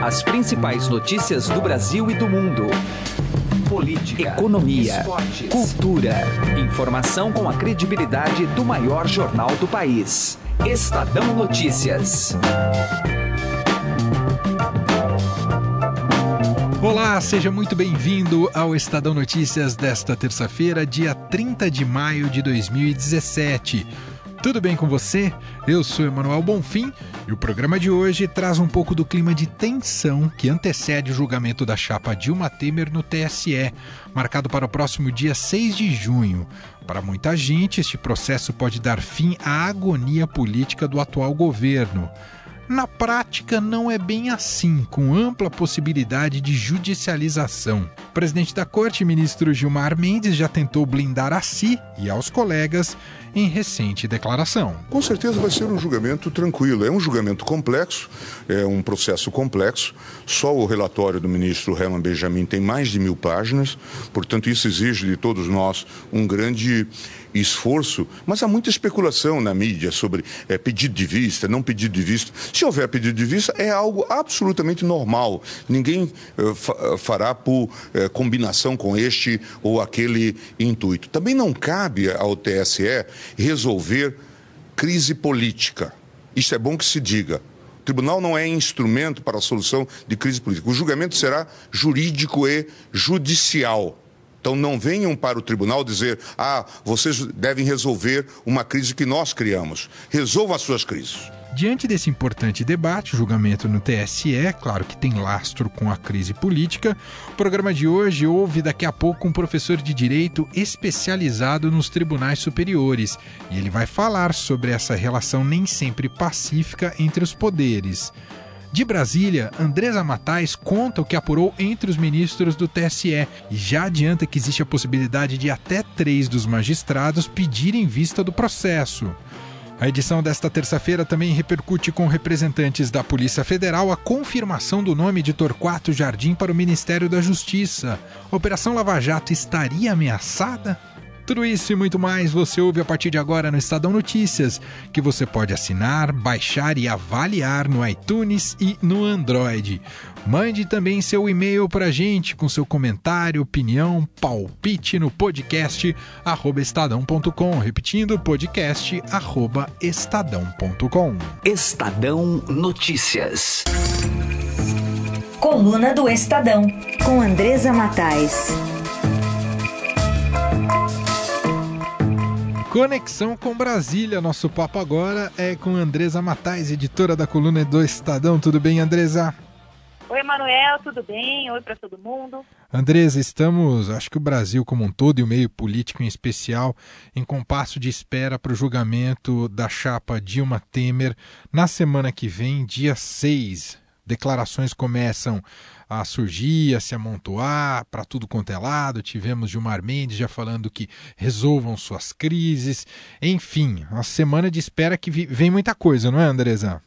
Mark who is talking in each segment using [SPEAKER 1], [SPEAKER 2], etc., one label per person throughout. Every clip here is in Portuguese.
[SPEAKER 1] As principais notícias do Brasil e do mundo. Política, economia, esportes, cultura. Informação com a credibilidade do maior jornal do país. Estadão Notícias.
[SPEAKER 2] Olá, seja muito bem-vindo ao Estadão Notícias desta terça-feira, dia 30 de maio de 2017. Tudo bem com você? Eu sou Emanuel Bonfim e o programa de hoje traz um pouco do clima de tensão que antecede o julgamento da chapa Dilma Temer no TSE, marcado para o próximo dia 6 de junho. Para muita gente, este processo pode dar fim à agonia política do atual governo. Na prática, não é bem assim, com ampla possibilidade de judicialização. O presidente da corte, ministro Gilmar Mendes, já tentou blindar a si e aos colegas em recente declaração.
[SPEAKER 3] Com certeza vai ser um julgamento tranquilo. É um julgamento complexo, é um processo complexo. Só o relatório do ministro Herman Benjamin tem mais de mil páginas, portanto, isso exige de todos nós um grande esforço, mas há muita especulação na mídia sobre é, pedido de vista, não pedido de vista. Se houver pedido de vista, é algo absolutamente normal. Ninguém é, fará por é, combinação com este ou aquele intuito. Também não cabe ao TSE resolver crise política. Isso é bom que se diga. O tribunal não é instrumento para a solução de crise política. O julgamento será jurídico e judicial. Então não venham para o tribunal dizer: ah, vocês devem resolver uma crise que nós criamos. Resolvam as suas crises.
[SPEAKER 2] Diante desse importante debate, julgamento no TSE, claro que tem lastro com a crise política, o programa de hoje ouve daqui a pouco um professor de direito especializado nos tribunais superiores e ele vai falar sobre essa relação nem sempre pacífica entre os poderes. De Brasília, Andresa Matais conta o que apurou entre os ministros do TSE e já adianta que existe a possibilidade de até três dos magistrados pedirem vista do processo. A edição desta terça-feira também repercute com representantes da Polícia Federal a confirmação do nome de Torquato Jardim para o Ministério da Justiça. Operação Lava Jato estaria ameaçada? Tudo isso e muito mais você ouve a partir de agora no Estadão Notícias, que você pode assinar, baixar e avaliar no iTunes e no Android. Mande também seu e-mail para a gente com seu comentário, opinião, palpite no podcast estadão.com. Repetindo, podcast estadão.com.
[SPEAKER 1] Estadão Notícias.
[SPEAKER 4] Coluna do Estadão, com Andresa Matais.
[SPEAKER 2] Conexão com Brasília. Nosso papo agora é com Andresa Matais, editora da coluna do Estadão. Tudo bem, Andresa?
[SPEAKER 5] Oi, Manuel, tudo bem? Oi para todo mundo.
[SPEAKER 2] Andresa, estamos, acho que o Brasil como um todo e o meio político em especial, em compasso de espera para o julgamento da chapa Dilma Temer na semana que vem, dia 6. Declarações começam a surgir, a se amontoar para tudo quanto é lado. Tivemos Gilmar Mendes já falando que resolvam suas crises. Enfim, uma semana de espera que vem muita coisa, não é, Andresa?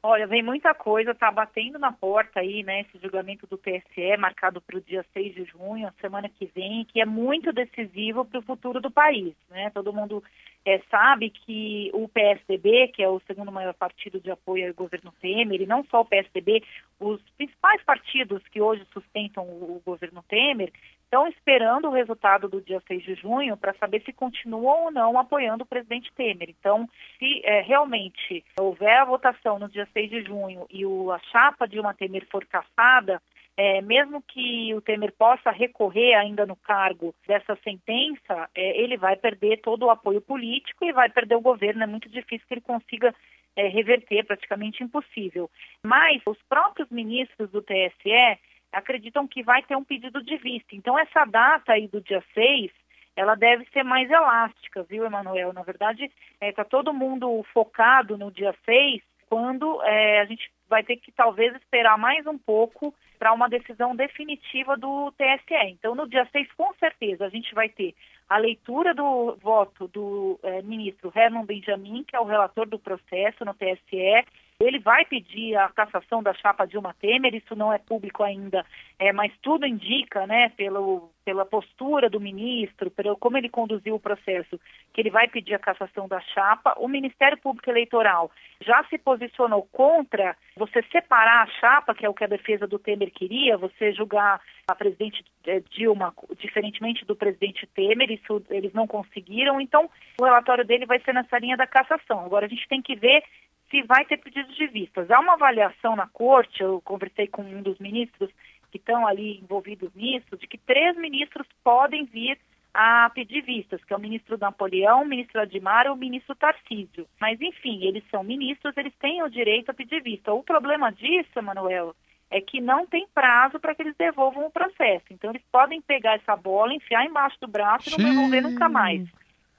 [SPEAKER 5] Olha, vem muita coisa, está batendo na porta aí, né, esse julgamento do TSE, marcado para o dia 6 de junho, a semana que vem, que é muito decisivo para o futuro do país, né? Todo mundo é, sabe que o PSDB, que é o segundo maior partido de apoio ao governo Temer, e não só o PSDB, os principais partidos que hoje sustentam o, o governo Temer, estão esperando o resultado do dia 6 de junho para saber se continuam ou não apoiando o presidente Temer. Então, se é, realmente houver a votação no dia 6 de junho e o, a chapa de uma Temer for caçada, é, mesmo que o Temer possa recorrer ainda no cargo dessa sentença, é, ele vai perder todo o apoio político e vai perder o governo. É muito difícil que ele consiga é, reverter, praticamente impossível. Mas os próprios ministros do TSE acreditam que vai ter um pedido de vista. Então, essa data aí do dia 6, ela deve ser mais elástica, viu, Emanuel? Na verdade, está é, todo mundo focado no dia 6, quando é, a gente vai ter que talvez esperar mais um pouco para uma decisão definitiva do TSE. Então, no dia 6, com certeza, a gente vai ter a leitura do voto do é, ministro Herman Benjamin, que é o relator do processo no TSE, Ele vai pedir a cassação da chapa Dilma Temer, isso não é público ainda, é, mas tudo indica, né, pelo, pela postura do ministro, pelo como ele conduziu o processo, que ele vai pedir a cassação da chapa. O Ministério Público Eleitoral já se posicionou contra você separar a chapa, que é o que a defesa do Temer queria, você julgar a presidente é, Dilma diferentemente do presidente Temer, isso eles não conseguiram, então o relatório dele vai ser nessa linha da cassação. Agora a gente tem que ver se vai ter pedidos de vistas. Há uma avaliação na corte, eu conversei com um dos ministros que estão ali envolvidos nisso, de que três ministros podem vir a pedir vistas, que é o ministro Napoleão, o ministro Admar e o ministro Tarcísio. Mas, enfim, eles são ministros, eles têm o direito a pedir vista. O problema disso, Manuel, é que não tem prazo para que eles devolvam o processo. Então, eles podem pegar essa bola, enfiar embaixo do braço e não devolver nunca mais.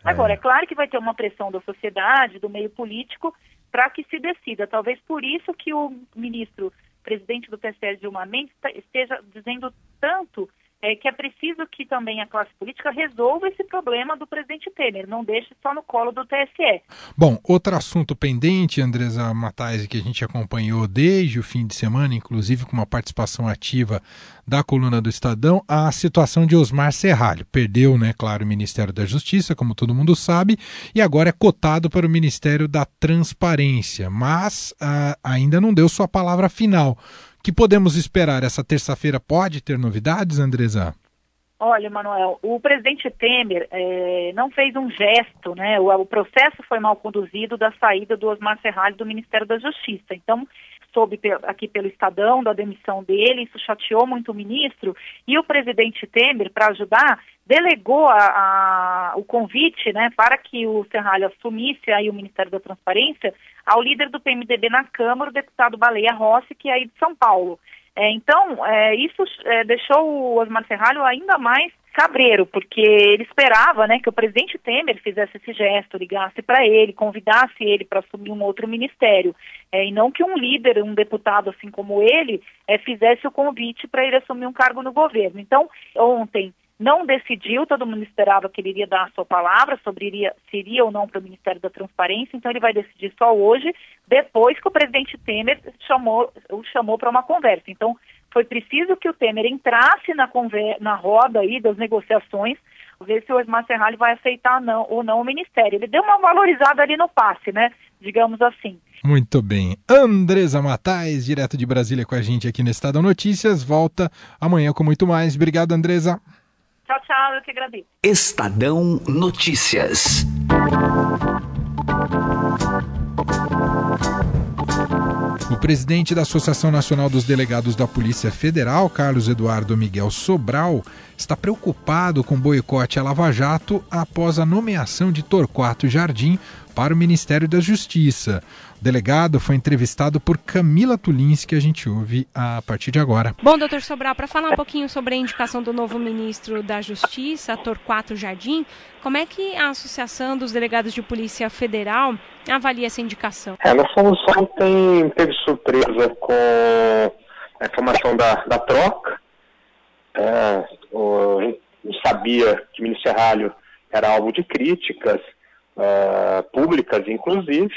[SPEAKER 5] Agora, é claro que vai ter uma pressão da sociedade, do meio político, para que se decida. Talvez por isso que o ministro, presidente do PSL, Dilma Mendes, esteja dizendo tanto é que é preciso que também a classe política resolva esse problema do presidente Temer, não deixe só no colo do TSE.
[SPEAKER 2] Bom, outro assunto pendente, Andresa Matais, que a gente acompanhou desde o fim de semana, inclusive com uma participação ativa da coluna do Estadão, a situação de Osmar Serralho. Perdeu, né, claro, o Ministério da Justiça, como todo mundo sabe, e agora é cotado para o Ministério da Transparência, mas uh, ainda não deu sua palavra final que podemos esperar essa terça-feira? Pode ter novidades, Andresa?
[SPEAKER 5] Olha, Manuel, o presidente Temer é, não fez um gesto, né? O, o, processo foi mal conduzido da saída do Osmar Serralho do Ministério da Justiça. Então, soube aqui pelo Estadão da demissão dele, isso chateou muito o ministro, e o presidente Temer, para ajudar, delegou a, a, o convite né, para que o Serralho assumisse aí o Ministério da Transparência ao líder do PMDB na Câmara, o deputado Baleia Rossi, que é aí de São Paulo. É, então, é, isso é, deixou o Osmar Serralho ainda mais cabreiro, porque ele esperava né, que o presidente Temer fizesse esse gesto, ligasse para ele, convidasse ele para assumir um outro ministério, é, e não que um líder, um deputado assim como ele, é, fizesse o convite para ele assumir um cargo no governo. Então, ontem não decidiu, todo mundo esperava que ele iria dar a sua palavra sobre iria, se iria ou não para o Ministério da Transparência, então ele vai decidir só hoje, depois que o presidente Temer chamou, o chamou para uma conversa. Então, foi preciso que o Temer entrasse na, na roda aí das negociações, ver se o Osmar Serralho vai aceitar não, ou não o Ministério. Ele deu uma valorizada ali no passe, né? Digamos assim.
[SPEAKER 2] Muito bem. Andresa Matais, direto de Brasília com a gente aqui no Estado Notícias, volta amanhã com muito mais. Obrigado, Andresa.
[SPEAKER 5] Tchau, tchau, eu que agradeço.
[SPEAKER 1] Estadão Notícias.
[SPEAKER 2] O presidente da Associação Nacional dos Delegados da Polícia Federal, Carlos Eduardo Miguel Sobral, está preocupado com o boicote à Lava Jato após a nomeação de Torquato Jardim para o Ministério da Justiça. Delegado foi entrevistado por Camila Tulins, que a gente ouve a partir de agora.
[SPEAKER 6] Bom, doutor Sobral, para falar um pouquinho sobre a indicação do novo ministro da Justiça, Torquato Jardim, como é que a Associação dos Delegados de Polícia Federal avalia essa indicação?
[SPEAKER 7] É, nós fomos ontem, teve surpresa com a informação da, da troca. É, o, a gente sabia que o ministro Serralho era alvo de críticas uh, públicas, inclusive,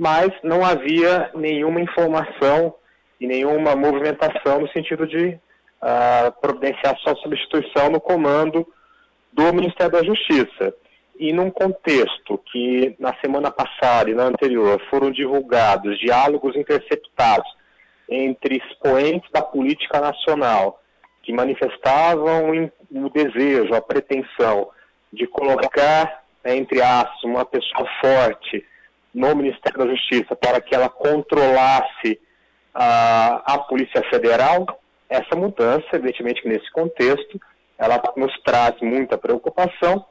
[SPEAKER 7] mas não havia nenhuma informação e nenhuma movimentação no sentido de uh, providenciar sua substituição no comando do Ministério da Justiça. E num contexto que na semana passada e na anterior foram divulgados diálogos interceptados entre expoentes da política nacional que manifestavam o desejo, a pretensão de colocar, né, entre aspas, uma pessoa forte no Ministério da Justiça para que ela controlasse a, a Polícia Federal, essa mudança, evidentemente nesse contexto, ela nos traz muita preocupação,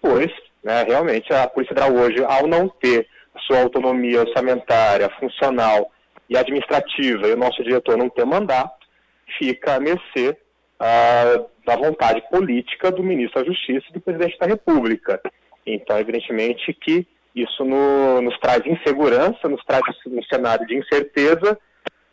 [SPEAKER 7] pois né, realmente a Polícia Federal hoje, ao não ter sua autonomia orçamentária, funcional e administrativa, e o nosso diretor não ter mandato, fica a mercê ah, da vontade política do ministro da Justiça e do presidente da República. Então, evidentemente que isso no, nos traz insegurança, nos traz um cenário de incerteza,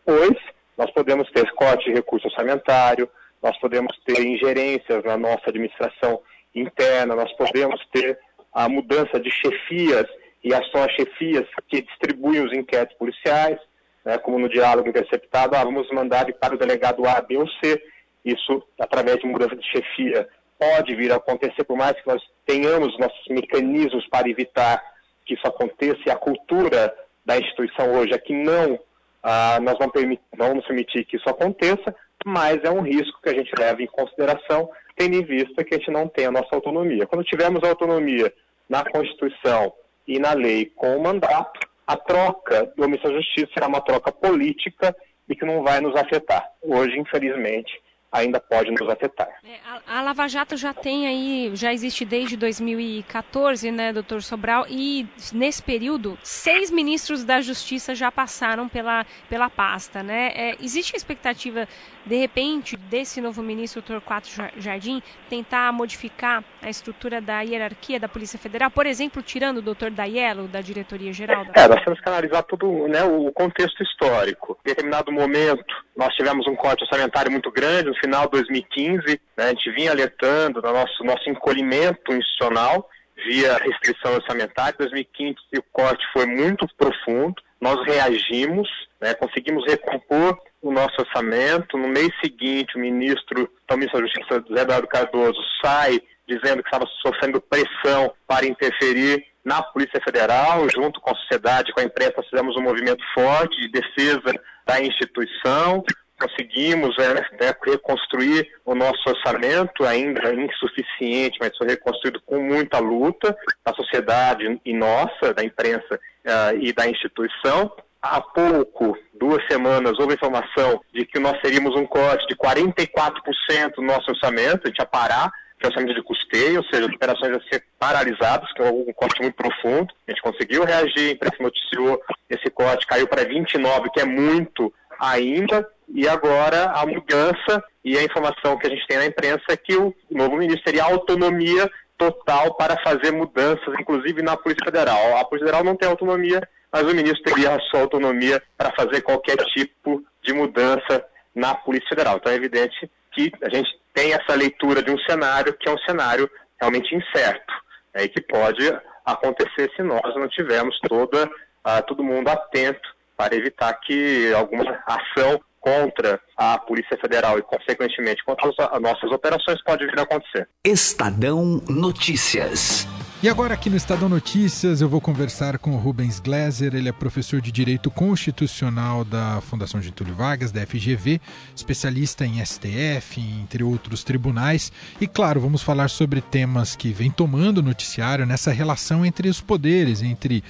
[SPEAKER 7] pois nós podemos ter corte de recurso orçamentário, nós podemos ter ingerências na nossa administração interna, nós podemos ter a mudança de chefias e as só chefias que distribuem os inquéritos policiais. né, como no diálogo interceptado, ah, vamos mandar para o delegado A, B ou C. Isso, através de mudança de chefia, pode vir a acontecer, por mais que nós tenhamos nossos mecanismos para evitar que isso aconteça, e a cultura da instituição hoje é que não, ah, nós não, permit, não vamos permitir que isso aconteça, mas é um risco que a gente leva em consideração, tendo em vista que a gente não tem a nossa autonomia. Quando tivermos autonomia na Constituição e na lei com o mandato, a troca do Ministério da Justiça será uma troca política e que não vai nos afetar. Hoje, infelizmente, ainda pode nos afetar.
[SPEAKER 6] É, a, a, Lava Jato já tem aí, já existe desde 2014, né, doutor Sobral, e nesse período, seis ministros da Justiça já passaram pela, pela pasta, né? É, existe a expectativa, de repente, desse novo ministro, doutor Quatro Jardim, tentar modificar a estrutura da hierarquia da Polícia Federal, por exemplo, tirando o doutor Daiello da diretoria geral? Da...
[SPEAKER 7] É, nós temos que analisar todo né, o contexto histórico. Em determinado momento, nós tivemos um corte orçamentário muito grande, no final de 2015, né, a gente vinha alertando do nosso, nosso encolhimento institucional via restrição orçamentária. Em 2015 o corte foi muito profundo, nós reagimos, né, conseguimos recompor o nosso orçamento. No mês seguinte, o ministro, então, o ministro da Justiça, José Eduardo Cardoso, sai dizendo que estava sofrendo pressão para interferir na Polícia Federal, junto com a sociedade, com a imprensa, fizemos um movimento forte de defesa da instituição, conseguimos é, né, reconstruir o nosso orçamento, ainda insuficiente, mas foi reconstruído com muita luta da sociedade e nossa, da imprensa uh, e da instituição. Há pouco, duas semanas, houve informação de que nós teríamos um corte de 44% do nosso orçamento, a gente ia parar orçamento de custeio, ou seja, as operações iam ser paralisadas, que é um corte muito profundo. A gente conseguiu reagir, a imprensa noticiou esse corte, caiu para 29, que é muito ainda, e agora a mudança e a informação que a gente tem na imprensa é que o novo ministro teria autonomia total para fazer mudanças, inclusive na Polícia Federal. A Polícia Federal não tem autonomia, mas o ministro teria a sua autonomia para fazer qualquer tipo de mudança na Polícia Federal. Então é evidente que a gente tem essa leitura de um cenário que é um cenário realmente incerto né, e que pode acontecer se nós não tivermos toda, uh, todo mundo atento para evitar que alguma ação contra a Polícia Federal e, consequentemente, contra as nossas operações pode vir a acontecer.
[SPEAKER 1] Estadão Notícias.
[SPEAKER 2] E agora aqui no Estadão Notícias eu vou conversar com o Rubens Gleiser, ele é professor de Direito Constitucional da Fundação Getúlio Vargas, da FGV, especialista em STF, entre outros tribunais. E claro, vamos falar sobre temas que vem tomando o noticiário nessa relação entre os poderes, entre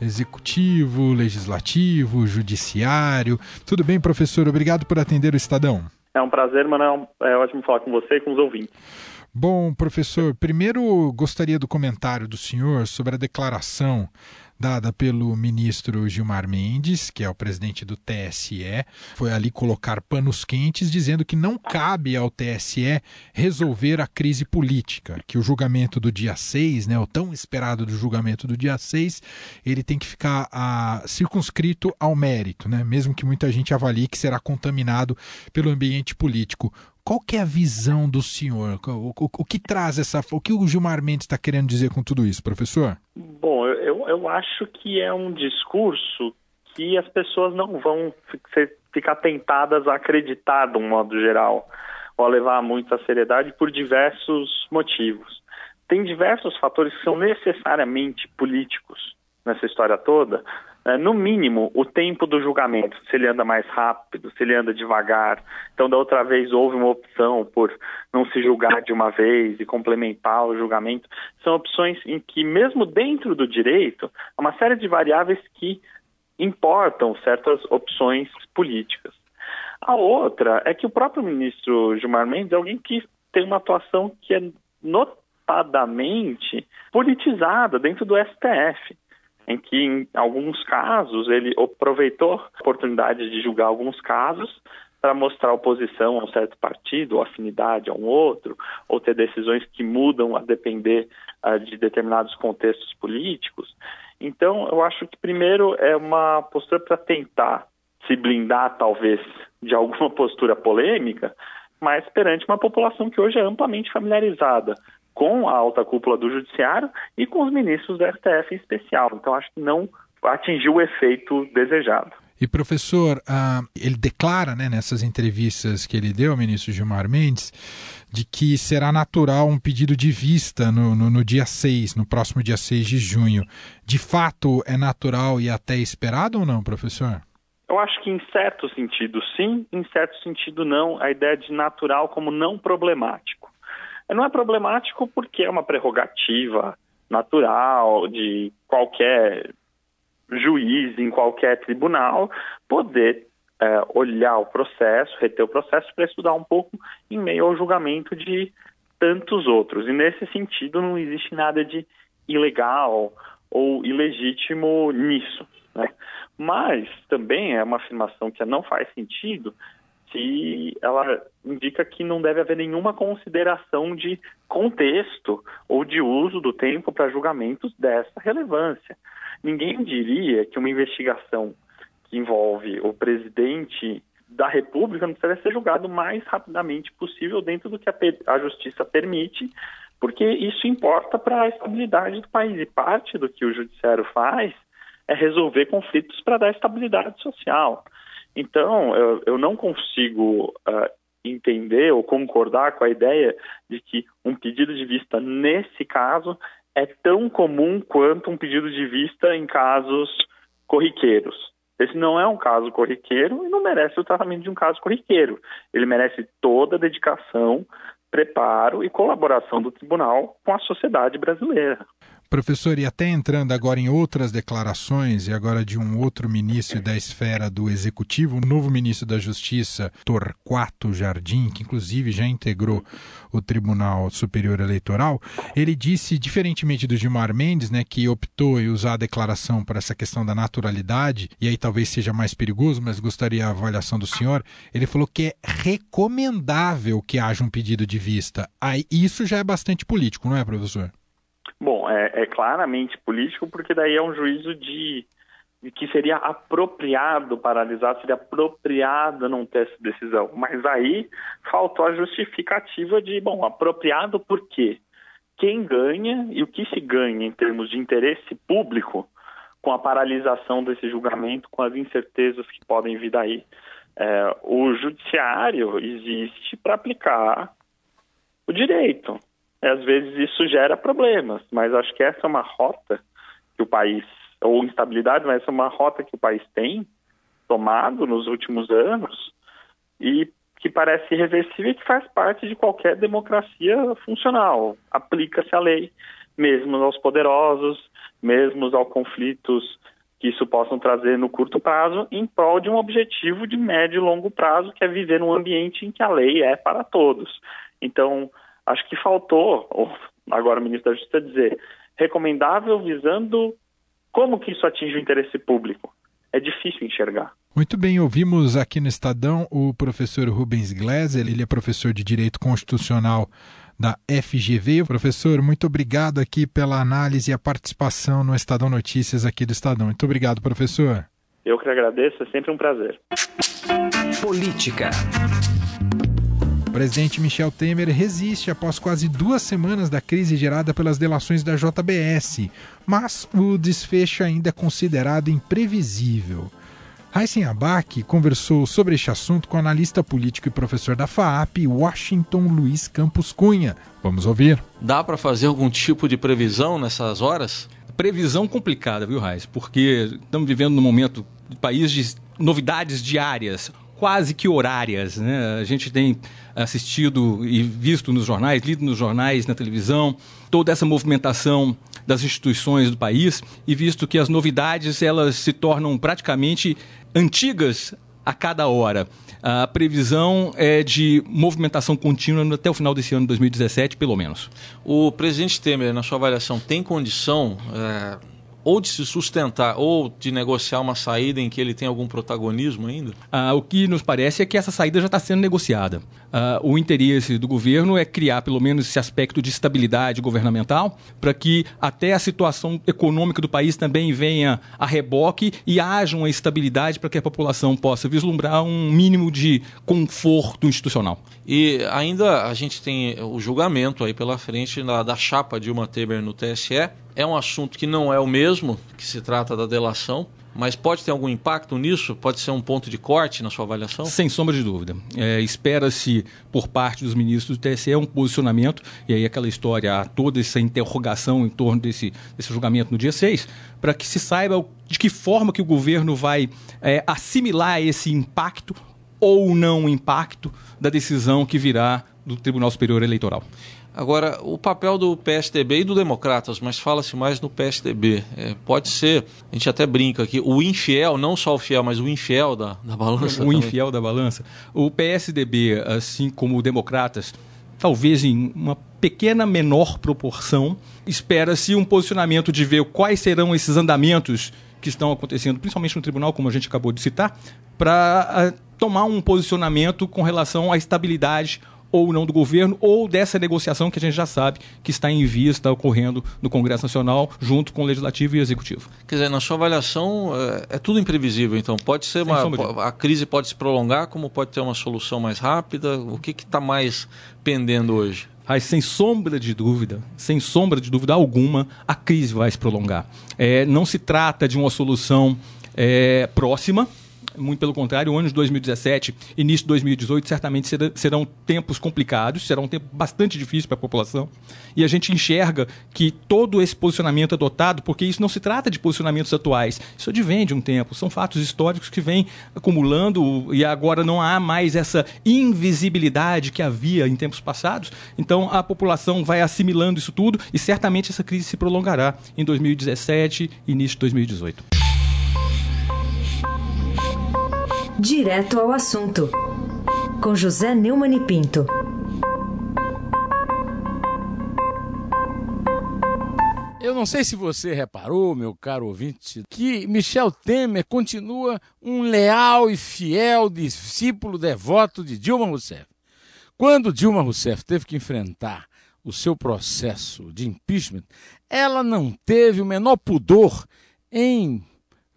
[SPEAKER 2] executivo, legislativo, judiciário. Tudo bem, professor? Obrigado por atender o Estadão.
[SPEAKER 8] É um prazer, Manuel. É ótimo falar com você e com os ouvintes.
[SPEAKER 2] Bom, professor, primeiro gostaria do comentário do senhor sobre a declaração dada pelo ministro Gilmar Mendes, que é o presidente do TSE, foi ali colocar panos quentes, dizendo que não cabe ao TSE resolver a crise política, que o julgamento do dia 6, né, o tão esperado do julgamento do dia 6, ele tem que ficar a, circunscrito ao mérito, né, mesmo que muita gente avalie que será contaminado pelo ambiente político. Qual que é a visão do senhor? O, o, o que traz essa. O que o Gilmar Mendes está querendo dizer com tudo isso, professor?
[SPEAKER 8] Bom, eu, eu acho que é um discurso que as pessoas não vão ficar tentadas a acreditar de um modo geral, ou a levar muito a seriedade por diversos motivos. Tem diversos fatores que são necessariamente políticos nessa história toda, no mínimo, o tempo do julgamento, se ele anda mais rápido, se ele anda devagar. Então, da outra vez, houve uma opção por não se julgar de uma vez e complementar o julgamento. São opções em que, mesmo dentro do direito, há uma série de variáveis que importam certas opções políticas. A outra é que o próprio ministro Gilmar Mendes é alguém que tem uma atuação que é notadamente politizada dentro do STF em que, em alguns casos, ele aproveitou a oportunidade de julgar alguns casos para mostrar oposição a um certo partido, ou afinidade a um outro, ou ter decisões que mudam a depender uh, de determinados contextos políticos. Então, eu acho que, primeiro, é uma postura para tentar se blindar, talvez, de alguma postura polêmica, mas perante uma população que hoje é amplamente familiarizada com a alta cúpula do Judiciário e com os ministros do STF em especial. Então, acho que não atingiu o efeito desejado.
[SPEAKER 2] E professor, ele declara né, nessas entrevistas que ele deu ao ministro Gilmar Mendes de que será natural um pedido de vista no, no, no, dia 6, no próximo dia 6 de junho. De fato, é natural e até esperado ou não, professor?
[SPEAKER 8] Eu acho que em certo sentido sim, em certo sentido não. A ideia de natural como não problemático. Não é problemático porque é uma prerrogativa natural de qualquer juiz em qualquer tribunal poder é, olhar o processo, reter o processo para estudar um pouco em meio ao julgamento de tantos outros. E nesse sentido não existe nada de ilegal ou ilegítimo nisso. Né? Mas também é uma afirmação que não faz sentido se ela indica que não deve haver nenhuma consideração de contexto ou de uso do tempo para julgamentos dessa relevância. Ninguém diria que uma investigação que envolve o presidente da República não precisa ser julgado o mais rapidamente possível dentro do que a, a justiça permite, porque isso importa para a estabilidade do país. E parte do que o judiciário faz é resolver conflitos para dar estabilidade social. Então, eu, eu não consigo uh, entender ou concordar com a ideia de que um pedido de vista nesse caso é tão comum quanto um pedido de vista em casos corriqueiros. Esse não é um caso corriqueiro e não merece o tratamento de um caso corriqueiro. Ele merece toda a dedicação, preparo e colaboração do tribunal com a sociedade brasileira.
[SPEAKER 2] Professor, e até entrando agora em outras declarações, e agora de um outro ministro da esfera do Executivo, o novo ministro da Justiça, Torquato Jardim, que inclusive já integrou o Tribunal Superior Eleitoral, ele disse, diferentemente do Gilmar Mendes, né, que optou em usar a declaração para essa questão da naturalidade, e aí talvez seja mais perigoso, mas gostaria a avaliação do senhor, ele falou que é recomendável que haja um pedido de vista. Aí, isso já é bastante político, não é, professor?
[SPEAKER 8] Bom, é, é, claramente político, porque daí é um juízo de, de, que seria apropriado paralisar, seria apropriado não ter essa decisão. Mas aí faltou a justificativa de, bom, apropriado por quê? Quem ganha e o que se ganha em termos de interesse público com a paralisação desse julgamento, com as incertezas que podem vir daí. É, o judiciário existe para aplicar o direito às vezes isso gera problemas, mas acho que essa é uma rota que o país, ou instabilidade, mas essa é uma rota que o país tem tomado nos últimos anos e que parece irreversível e que faz parte de qualquer democracia funcional. Aplica-se a lei, mesmo aos poderosos, mesmo aos conflitos que isso possam trazer no curto prazo, em prol de um objetivo de médio e longo prazo, que é viver num ambiente em que a lei é para todos. Então, Acho que faltou, agora o ministro da Justiça dizer, recomendável visando como que isso atinge o interesse público. É difícil enxergar.
[SPEAKER 2] Muito bem, ouvimos aqui no Estadão o professor Rubens Gleiser, ele é professor de Direito Constitucional da FGV. Professor, muito obrigado aqui pela análise e a participação no Estadão Notícias aqui do Estadão. Muito obrigado, professor.
[SPEAKER 8] Eu que agradeço, é sempre um prazer.
[SPEAKER 1] Política.
[SPEAKER 2] O presidente Michel Temer resiste após quase duas semanas da crise gerada pelas delações da JBS, mas o desfecho ainda é considerado imprevisível. Heisen Abac conversou sobre este assunto com o analista político e professor da FAAP, Washington Luiz Campos Cunha. Vamos ouvir.
[SPEAKER 9] Dá para fazer algum tipo de previsão nessas horas?
[SPEAKER 10] Previsão complicada, viu, Raiz? Porque estamos vivendo num momento de país de novidades diárias quase que horárias. Né? A gente tem assistido e visto nos jornais, lido nos jornais, na televisão, toda essa movimentação das instituições do país e visto que as novidades elas se tornam praticamente antigas a cada hora. A previsão é de movimentação contínua até o final desse ano, 2017, pelo menos.
[SPEAKER 9] O presidente Temer, na sua avaliação, tem condição é ou de se sustentar ou de negociar uma saída em que ele tem algum protagonismo ainda?
[SPEAKER 10] Ah, o que nos parece é que essa saída já está sendo negociada. Ah, o interesse do governo é criar pelo menos esse aspecto de estabilidade governamental para que até a situação econômica do país também venha a reboque e haja uma estabilidade para que a população possa vislumbrar um mínimo de conforto institucional.
[SPEAKER 9] E ainda a gente tem o julgamento aí pela frente da, da chapa Dilma Temer no TSE é um assunto que não é o mesmo, que se trata da delação. Mas pode ter algum impacto nisso? Pode ser um ponto de corte na sua avaliação?
[SPEAKER 10] Sem sombra de dúvida. É, Espera-se, por parte dos ministros do TSE, um posicionamento, e aí aquela história, toda essa interrogação em torno desse, desse julgamento no dia 6, para que se saiba de que forma que o governo vai é, assimilar esse impacto ou não impacto da decisão que virá do Tribunal Superior Eleitoral.
[SPEAKER 9] Agora, o papel do PSDB e do Democratas, mas fala-se mais no PSDB. É, pode ser, a gente até brinca aqui, o infiel, não só o fiel, mas o infiel da, da balança.
[SPEAKER 10] O também. infiel da balança. O PSDB, assim como o Democratas, talvez em uma pequena menor proporção, espera-se um posicionamento de ver quais serão esses andamentos que estão acontecendo, principalmente no tribunal, como a gente acabou de citar, para uh, tomar um posicionamento com relação à estabilidade ou não do governo, ou dessa negociação que a gente já sabe que está em via, está ocorrendo no Congresso Nacional, junto com o Legislativo e o Executivo.
[SPEAKER 9] Quer dizer, na sua avaliação, é, é tudo imprevisível, então pode ser uma. A crise pode se prolongar, como pode ter uma solução mais rápida? O que está mais pendendo hoje?
[SPEAKER 10] Mas sem sombra de dúvida, sem sombra de dúvida alguma, a crise vai se prolongar. É, não se trata de uma solução é, próxima, muito pelo contrário, o ano de 2017, início de 2018, certamente serão tempos complicados, será um tempo bastante difícil para a população. E a gente enxerga que todo esse posicionamento adotado, porque isso não se trata de posicionamentos atuais, isso advém de um tempo, são fatos históricos que vêm acumulando e agora não há mais essa invisibilidade que havia em tempos passados. Então a população vai assimilando isso tudo e certamente essa crise se prolongará em 2017 e início de 2018.
[SPEAKER 4] Direto ao assunto, com José Neumann e Pinto.
[SPEAKER 11] Eu não sei se você reparou, meu caro ouvinte, que Michel Temer continua um leal e fiel discípulo devoto de Dilma Rousseff. Quando Dilma Rousseff teve que enfrentar o seu processo de impeachment, ela não teve o menor pudor em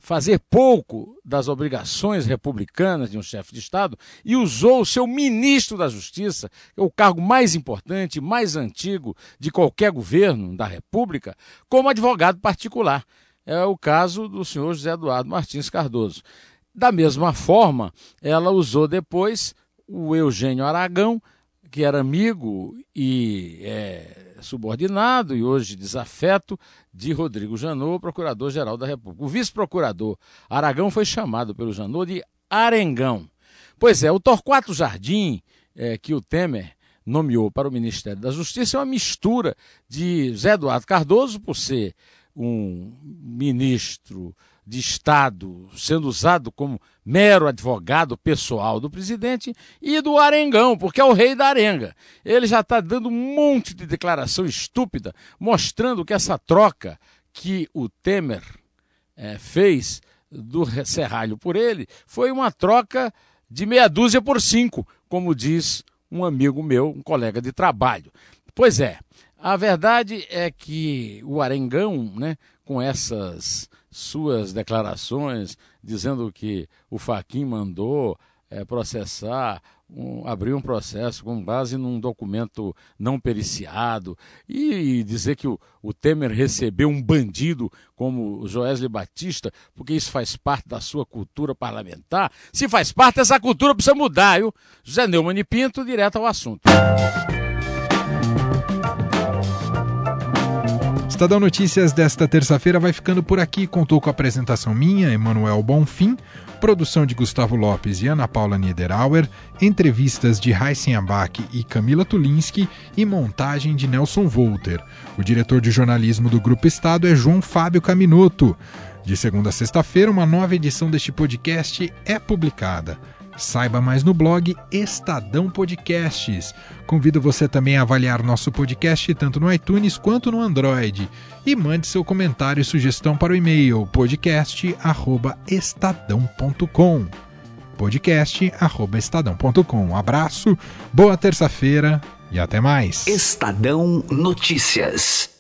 [SPEAKER 11] fazer pouco das obrigações republicanas de um chefe de Estado e usou o seu ministro da Justiça, é o cargo mais importante, mais antigo de qualquer governo da República, como advogado particular. É o caso do senhor José Eduardo Martins Cardoso. Da mesma forma, ela usou depois o Eugênio Aragão, que era amigo e é, subordinado e hoje desafeto de Rodrigo Janot, procurador-geral da República. O vice-procurador Aragão foi chamado pelo Janot de Arengão. Pois é, o Torquato Jardim, é, que o Temer nomeou para o Ministério da Justiça, é uma mistura de Zé Eduardo Cardoso, por ser um ministro de Estado sendo usado como mero advogado pessoal do presidente e do Arengão, porque é o rei da arenga. Ele já está dando um monte de declaração estúpida, mostrando que essa troca que o Temer é, fez do Serralho por ele foi uma troca de meia dúzia por cinco, como diz um amigo meu, um colega de trabalho. Pois é, a verdade é que o Arengão, né, com essas suas declarações dizendo que o Faquin mandou é, processar, um, abrir um processo com base num documento não periciado e, e dizer que o, o, Temer recebeu um bandido como o Joesley Batista, porque isso faz parte da sua cultura parlamentar. Se faz parte, essa cultura precisa mudar, viu? José Neumann e Pinto, direto ao assunto.
[SPEAKER 2] Estadão Notícias desta terça-feira vai ficando por aqui. Contou com a apresentação minha, Emanuel Bonfim, produção de Gustavo Lopes e Ana Paula Niederauer, entrevistas de Heisen Abac e Camila Tulinski e montagem de Nelson Volter. O diretor de jornalismo do Grupo Estado é João Fábio Caminoto. De segunda a sexta-feira, uma nova edição deste podcast é publicada. Saiba mais no blog Estadão Podcasts. Convido você também a avaliar nosso podcast tanto no iTunes quanto no Android. E mande seu comentário e sugestão para o e-mail podcast@estadão.com. podcast@estadão.com. Um abraço, boa terça-feira e até mais.
[SPEAKER 1] Estadão Notícias.